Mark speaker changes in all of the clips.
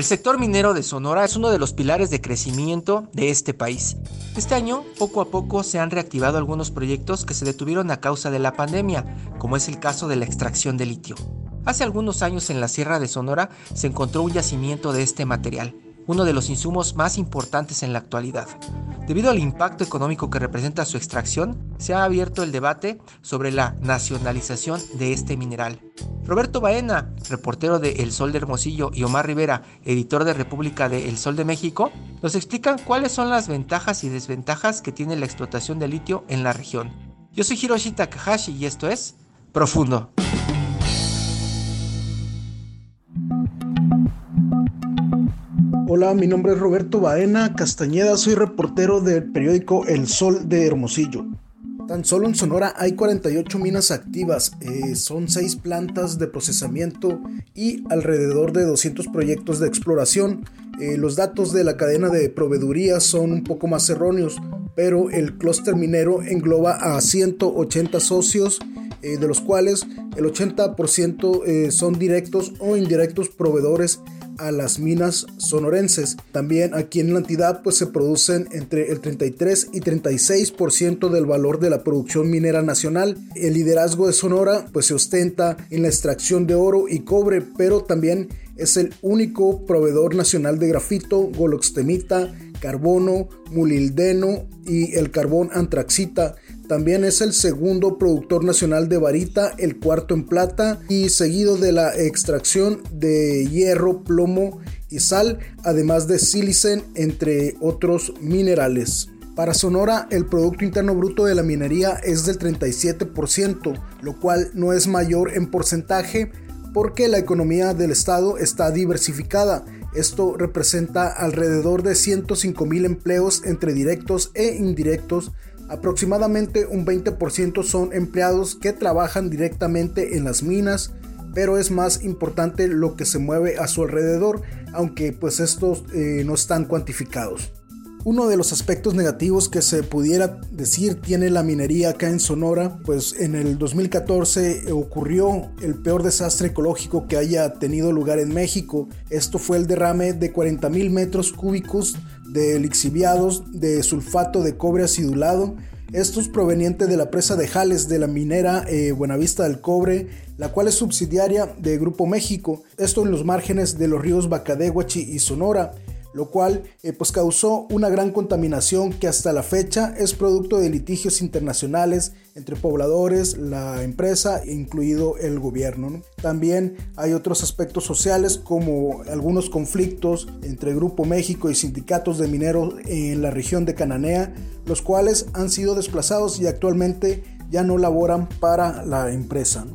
Speaker 1: El sector minero de Sonora es uno de los pilares de crecimiento de este país. Este año, poco a poco, se han reactivado algunos proyectos que se detuvieron a causa de la pandemia, como es el caso de la extracción de litio. Hace algunos años en la Sierra de Sonora se encontró un yacimiento de este material, uno de los insumos más importantes en la actualidad. Debido al impacto económico que representa su extracción, se ha abierto el debate sobre la nacionalización de este mineral. Roberto Baena, reportero de El Sol de Hermosillo, y Omar Rivera, editor de República de El Sol de México, nos explican cuáles son las ventajas y desventajas que tiene la explotación de litio en la región. Yo soy Hiroshi Takahashi y esto es Profundo.
Speaker 2: Hola, mi nombre es Roberto Baena Castañeda, soy reportero del periódico El Sol de Hermosillo. Tan solo en Sonora hay 48 minas activas, eh, son 6 plantas de procesamiento y alrededor de 200 proyectos de exploración. Eh, los datos de la cadena de proveeduría son un poco más erróneos, pero el clúster minero engloba a 180 socios, eh, de los cuales el 80% son directos o indirectos proveedores a las minas sonorenses. También aquí en la entidad pues se producen entre el 33 y 36% del valor de la producción minera nacional. El liderazgo de Sonora pues se ostenta en la extracción de oro y cobre, pero también es el único proveedor nacional de grafito, goloxtemita, carbono, mulildeno y el carbón antraxita. También es el segundo productor nacional de varita, el cuarto en plata y seguido de la extracción de hierro, plomo y sal, además de silicen, entre otros minerales. Para Sonora, el Producto Interno Bruto de la minería es del 37%, lo cual no es mayor en porcentaje porque la economía del estado está diversificada. Esto representa alrededor de 105 mil empleos entre directos e indirectos Aproximadamente un 20% son empleados que trabajan directamente en las minas, pero es más importante lo que se mueve a su alrededor, aunque pues estos eh, no están cuantificados. Uno de los aspectos negativos que se pudiera decir tiene la minería acá en Sonora, pues en el 2014 ocurrió el peor desastre ecológico que haya tenido lugar en México. Esto fue el derrame de 40 mil metros cúbicos de lixiviados de sulfato de cobre acidulado. Estos provenientes de la presa de Jales de la minera eh, Buenavista del Cobre, la cual es subsidiaria de Grupo México. Esto en los márgenes de los ríos Bacadehuachi y Sonora lo cual eh, pues causó una gran contaminación que hasta la fecha es producto de litigios internacionales entre pobladores, la empresa, incluido el gobierno. También hay otros aspectos sociales como algunos conflictos entre Grupo México y sindicatos de mineros en la región de Cananea, los cuales han sido desplazados y actualmente ya no laboran para la empresa.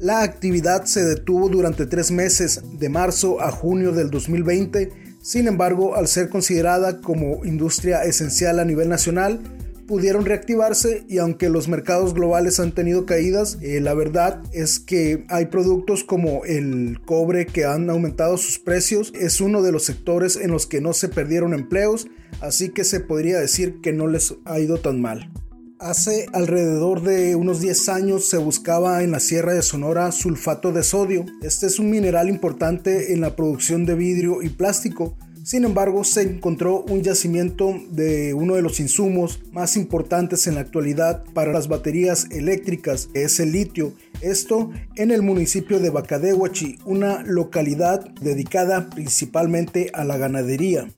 Speaker 2: La actividad se detuvo durante tres meses, de marzo a junio del 2020, sin embargo, al ser considerada como industria esencial a nivel nacional, pudieron reactivarse y aunque los mercados globales han tenido caídas, eh, la verdad es que hay productos como el cobre que han aumentado sus precios, es uno de los sectores en los que no se perdieron empleos, así que se podría decir que no les ha ido tan mal. Hace alrededor de unos 10 años se buscaba en la Sierra de Sonora sulfato de sodio. Este es un mineral importante en la producción de vidrio y plástico. Sin embargo, se encontró un yacimiento de uno de los insumos más importantes en la actualidad para las baterías eléctricas, que es el litio. Esto en el municipio de Bacadehuachi, una localidad dedicada principalmente a la ganadería.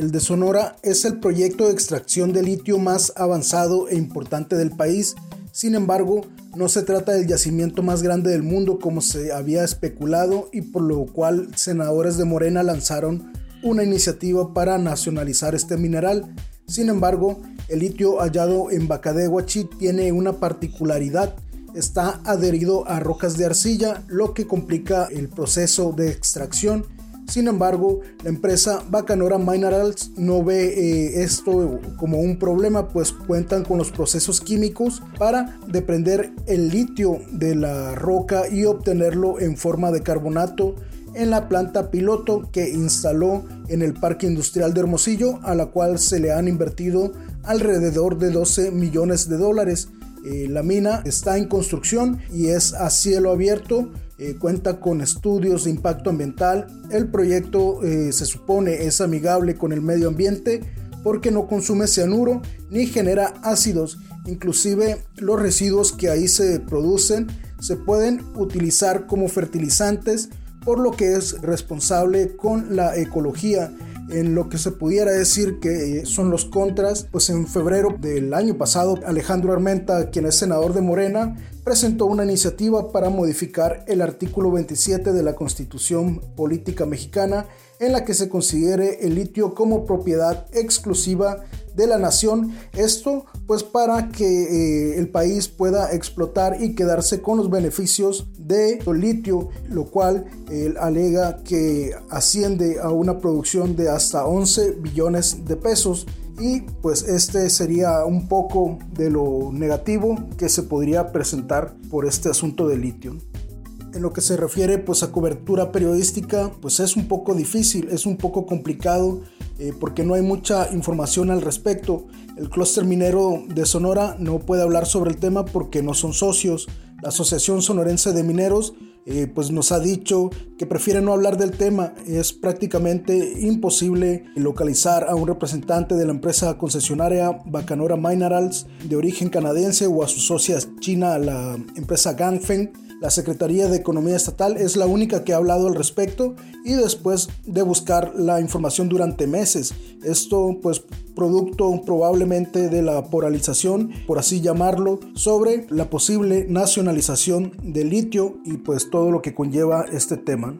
Speaker 2: El de Sonora es el proyecto de extracción de litio más avanzado e importante del país. Sin embargo, no se trata del yacimiento más grande del mundo como se había especulado y por lo cual senadores de Morena lanzaron una iniciativa para nacionalizar este mineral. Sin embargo, El litio hallado en Bacadehuachi tiene una particularidad está adherido a rocas de arcilla, lo que complica el proceso de extracción. Sin embargo, la empresa Bacanora Minerals no ve eh, esto como un problema, pues cuentan con los procesos químicos para deprender el litio de la roca y obtenerlo en forma de carbonato en la planta piloto que instaló en el Parque Industrial de Hermosillo, a la cual se le han invertido alrededor de 12 millones de dólares. Eh, la mina está en construcción y es a cielo abierto. Eh, cuenta con estudios de impacto ambiental. El proyecto eh, se supone es amigable con el medio ambiente porque no consume cianuro ni genera ácidos. Inclusive los residuos que ahí se producen se pueden utilizar como fertilizantes por lo que es responsable con la ecología en lo que se pudiera decir que eh, son los contras, pues en febrero del año pasado Alejandro Armenta, quien es senador de Morena, presentó una iniciativa para modificar el artículo 27 de la Constitución Política Mexicana en la que se considere el litio como propiedad exclusiva de la nación. Esto pues para que eh, el país pueda explotar y quedarse con los beneficios de litio, lo cual él alega que asciende a una producción de hasta 11 billones de pesos. Y pues este sería un poco de lo negativo que se podría presentar por este asunto de litio. En lo que se refiere pues a cobertura periodística, pues es un poco difícil, es un poco complicado eh, porque no hay mucha información al respecto. El clúster minero de Sonora no puede hablar sobre el tema porque no son socios. La Asociación Sonorense de Mineros eh, pues nos ha dicho que prefiere no hablar del tema. Es prácticamente imposible localizar a un representante de la empresa concesionaria Bacanora Minerals de origen canadiense o a su socia china, la empresa Ganfeng la Secretaría de Economía Estatal es la única que ha hablado al respecto y después de buscar la información durante meses. Esto pues producto probablemente de la polarización, por así llamarlo, sobre la posible nacionalización del litio y pues todo lo que conlleva este tema.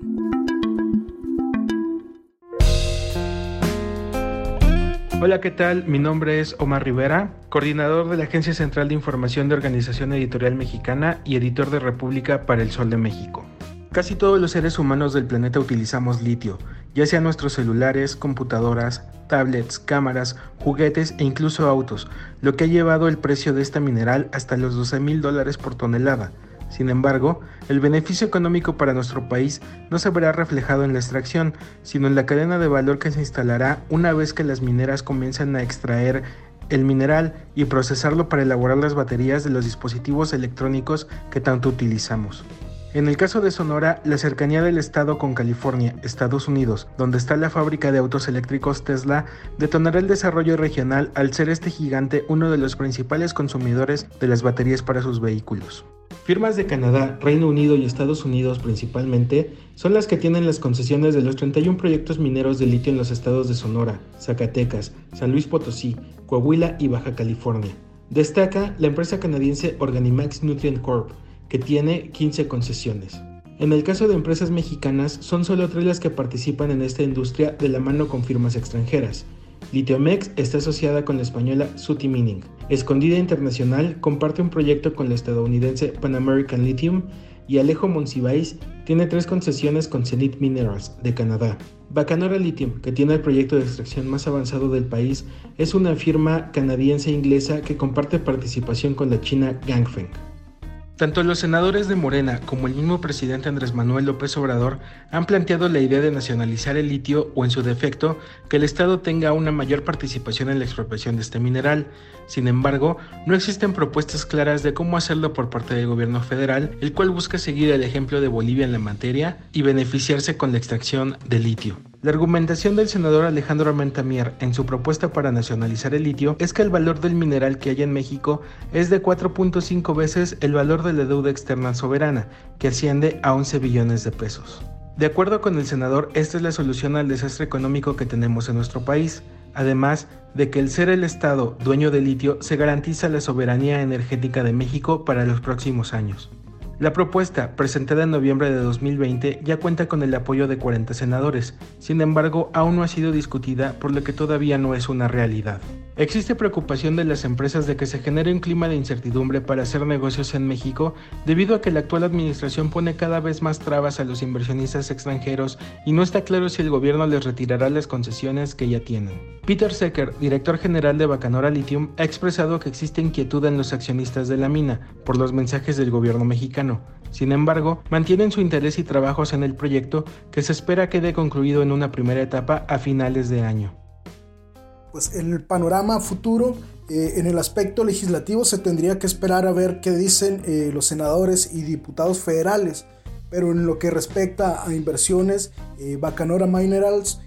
Speaker 3: Hola, ¿qué tal? Mi nombre es Omar Rivera, coordinador de la Agencia Central de Información de Organización Editorial Mexicana y editor de República para el Sol de México. Casi todos los seres humanos del planeta utilizamos litio, ya sea nuestros celulares, computadoras, tablets, cámaras, juguetes e incluso autos, lo que ha llevado el precio de esta mineral hasta los 12 mil dólares por tonelada, sin embargo, el beneficio económico para nuestro país no se verá reflejado en la extracción, sino en la cadena de valor que se instalará una vez que las mineras comiencen a extraer el mineral y procesarlo para elaborar las baterías de los dispositivos electrónicos que tanto utilizamos. En el caso de Sonora, la cercanía del estado con California, Estados Unidos, donde está la fábrica de autos eléctricos Tesla, detonará el desarrollo regional al ser este gigante uno de los principales consumidores de las baterías para sus vehículos. Firmas de Canadá, Reino Unido y Estados Unidos principalmente son las que tienen las concesiones de los 31 proyectos mineros de litio en los estados de Sonora, Zacatecas, San Luis Potosí, Coahuila y Baja California. Destaca la empresa canadiense Organimax Nutrient Corp, que tiene 15 concesiones. En el caso de empresas mexicanas, son solo tres las que participan en esta industria de la mano con firmas extranjeras. Litiomex está asociada con la española Suti Mining. Escondida Internacional comparte un proyecto con la estadounidense Pan American Lithium y Alejo Monsiváis tiene tres concesiones con Zenith Minerals de Canadá. Bacanora Lithium, que tiene el proyecto de extracción más avanzado del país, es una firma canadiense-inglesa que comparte participación con la china Gangfeng. Tanto los senadores de Morena como el mismo presidente Andrés Manuel López Obrador han planteado la idea de nacionalizar el litio o en su defecto que el Estado tenga una mayor participación en la expropiación de este mineral. Sin embargo, no existen propuestas claras de cómo hacerlo por parte del gobierno federal, el cual busca seguir el ejemplo de Bolivia en la materia y beneficiarse con la extracción de litio. La argumentación del senador Alejandro Armentamier en su propuesta para nacionalizar el litio es que el valor del mineral que hay en México es de 4.5 veces el valor de la deuda externa soberana, que asciende a 11 billones de pesos. De acuerdo con el senador, esta es la solución al desastre económico que tenemos en nuestro país, además de que el ser el Estado dueño del litio se garantiza la soberanía energética de México para los próximos años. La propuesta, presentada en noviembre de 2020, ya cuenta con el apoyo de 40 senadores, sin embargo aún no ha sido discutida por lo que todavía no es una realidad. Existe preocupación de las empresas de que se genere un clima de incertidumbre para hacer negocios en México debido a que la actual administración pone cada vez más trabas a los inversionistas extranjeros y no está claro si el gobierno les retirará las concesiones que ya tienen. Peter Secker, director general de Bacanora Lithium, ha expresado que existe inquietud en los accionistas de la mina por los mensajes del gobierno mexicano. Sin embargo, mantienen su interés y trabajos en el proyecto que se espera quede concluido en una primera etapa a finales de año
Speaker 2: pues el panorama futuro eh, en el aspecto legislativo se tendría que esperar a ver qué dicen eh, los senadores y diputados federales. Pero en lo que respecta a inversiones, eh, Bacanora Minerals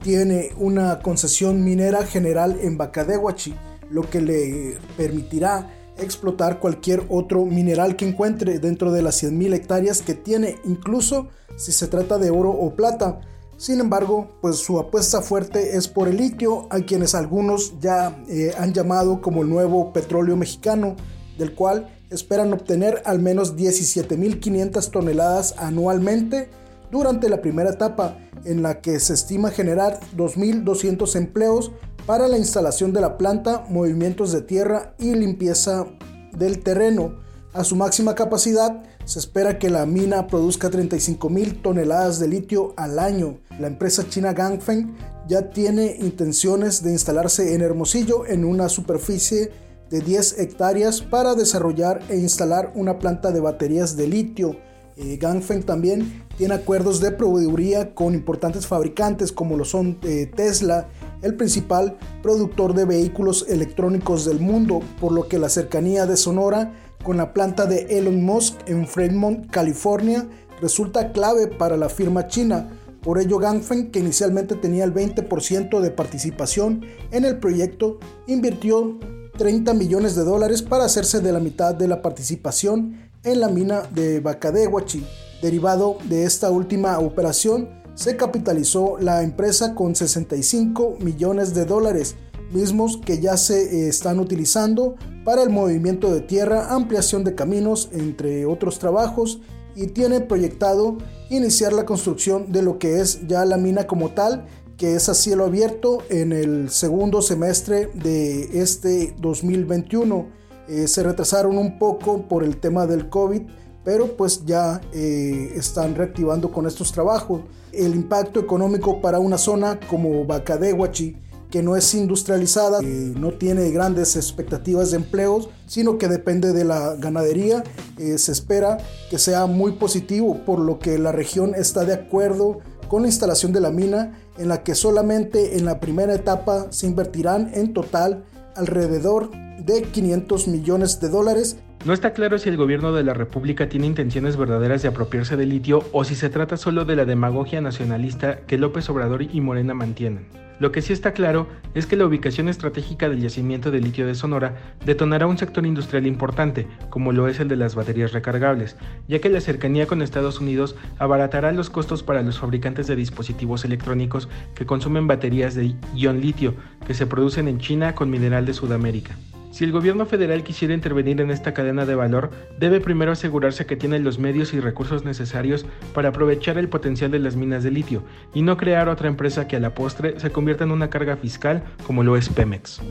Speaker 2: tiene una concesión minera general en Bacadehuachi, lo que le permitirá explotar cualquier otro mineral que encuentre dentro de las 100.000 hectáreas que tiene, incluso si se trata de oro o plata. Sin embargo, pues su apuesta fuerte es por el litio, a quienes algunos ya eh, han llamado como el nuevo petróleo mexicano, del cual esperan obtener al menos 17.500 toneladas anualmente durante la primera etapa, en la que se estima generar 2.200 empleos para la instalación de la planta, movimientos de tierra y limpieza del terreno. A su máxima capacidad, se espera que la mina produzca 35 mil toneladas de litio al año. La empresa china Ganfeng ya tiene intenciones de instalarse en Hermosillo en una superficie de 10 hectáreas para desarrollar e instalar una planta de baterías de litio. Eh, Ganfeng también tiene acuerdos de proveeduría con importantes fabricantes como lo son eh, Tesla, el principal productor de vehículos electrónicos del mundo, por lo que la cercanía de Sonora con la planta de Elon Musk en Fremont, California, resulta clave para la firma china. Por ello, Ganfeng, que inicialmente tenía el 20% de participación en el proyecto, invirtió 30 millones de dólares para hacerse de la mitad de la participación en la mina de Bakadehuachi. Derivado de esta última operación, se capitalizó la empresa con 65 millones de dólares, mismos que ya se eh, están utilizando para el movimiento de tierra, ampliación de caminos, entre otros trabajos, y tiene proyectado iniciar la construcción de lo que es ya la mina como tal, que es a cielo abierto en el segundo semestre de este 2021. Eh, se retrasaron un poco por el tema del COVID, pero pues ya eh, están reactivando con estos trabajos. El impacto económico para una zona como Bacadehuachi que no es industrializada, no tiene grandes expectativas de empleos, sino que depende de la ganadería. Eh, se espera que sea muy positivo, por lo que la región está de acuerdo con la instalación de la mina, en la que solamente en la primera etapa se invertirán en total alrededor de 500 millones de dólares
Speaker 3: no está claro si el gobierno de la República tiene intenciones verdaderas de apropiarse del litio o si se trata solo de la demagogia nacionalista que López Obrador y Morena mantienen. Lo que sí está claro es que la ubicación estratégica del yacimiento de litio de Sonora detonará un sector industrial importante, como lo es el de las baterías recargables, ya que la cercanía con Estados Unidos abaratará los costos para los fabricantes de dispositivos electrónicos que consumen baterías de ion litio que se producen en China con mineral de Sudamérica. Si el gobierno federal quisiera intervenir en esta cadena de valor, debe primero asegurarse que tiene los medios y recursos necesarios para aprovechar el potencial de las minas de litio y no crear otra empresa que a la postre se convierta en una carga fiscal como lo es Pemex.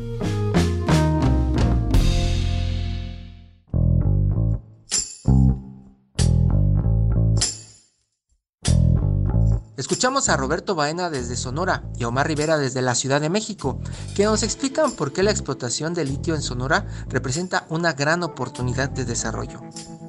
Speaker 1: Escuchamos a Roberto Baena desde Sonora y a Omar Rivera desde la Ciudad de México, que nos explican por qué la explotación de litio en Sonora representa una gran oportunidad de desarrollo.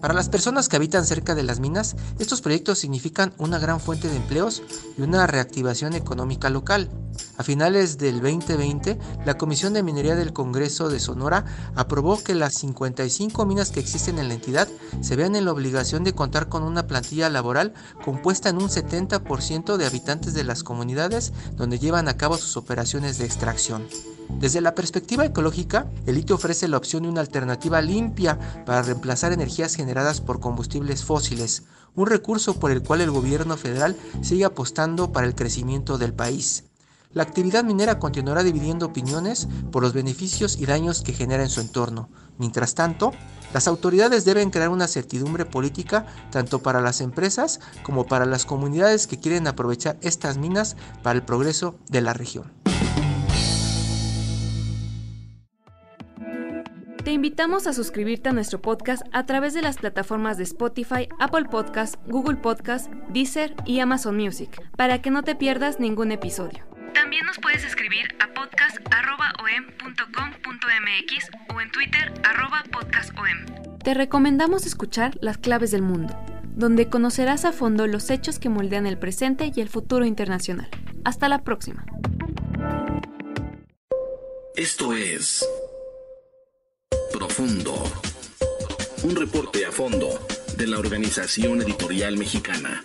Speaker 1: Para las personas que habitan cerca de las minas, estos proyectos significan una gran fuente de empleos y una reactivación económica local. A finales del 2020, la Comisión de Minería del Congreso de Sonora aprobó que las 55 minas que existen en la entidad se vean en la obligación de contar con una plantilla laboral compuesta en un 70% de habitantes de las comunidades donde llevan a cabo sus operaciones de extracción. Desde la perspectiva ecológica, el litio ofrece la opción de una alternativa limpia para reemplazar energías generadas por combustibles fósiles, un recurso por el cual el gobierno federal sigue apostando para el crecimiento del país. La actividad minera continuará dividiendo opiniones por los beneficios y daños que genera en su entorno. Mientras tanto, Las autoridades deben crear una certidumbre política tanto para las empresas como para las comunidades que quieren aprovechar estas minas para el progreso de la región.
Speaker 4: Te invitamos a suscribirte a nuestro podcast a través de las plataformas de Spotify, Apple Podcast, Google Podcast, Deezer y Amazon Music, para que no te pierdas ningún episodio. También nos puedes escribir a podcast.om.com.mx o en Twitter podcastom. Te recomendamos escuchar Las Claves del Mundo, donde conocerás a fondo los hechos que moldean el presente y el futuro internacional. Hasta la próxima.
Speaker 5: Esto es Profundo. Un reporte a fondo de la Organización Editorial Mexicana.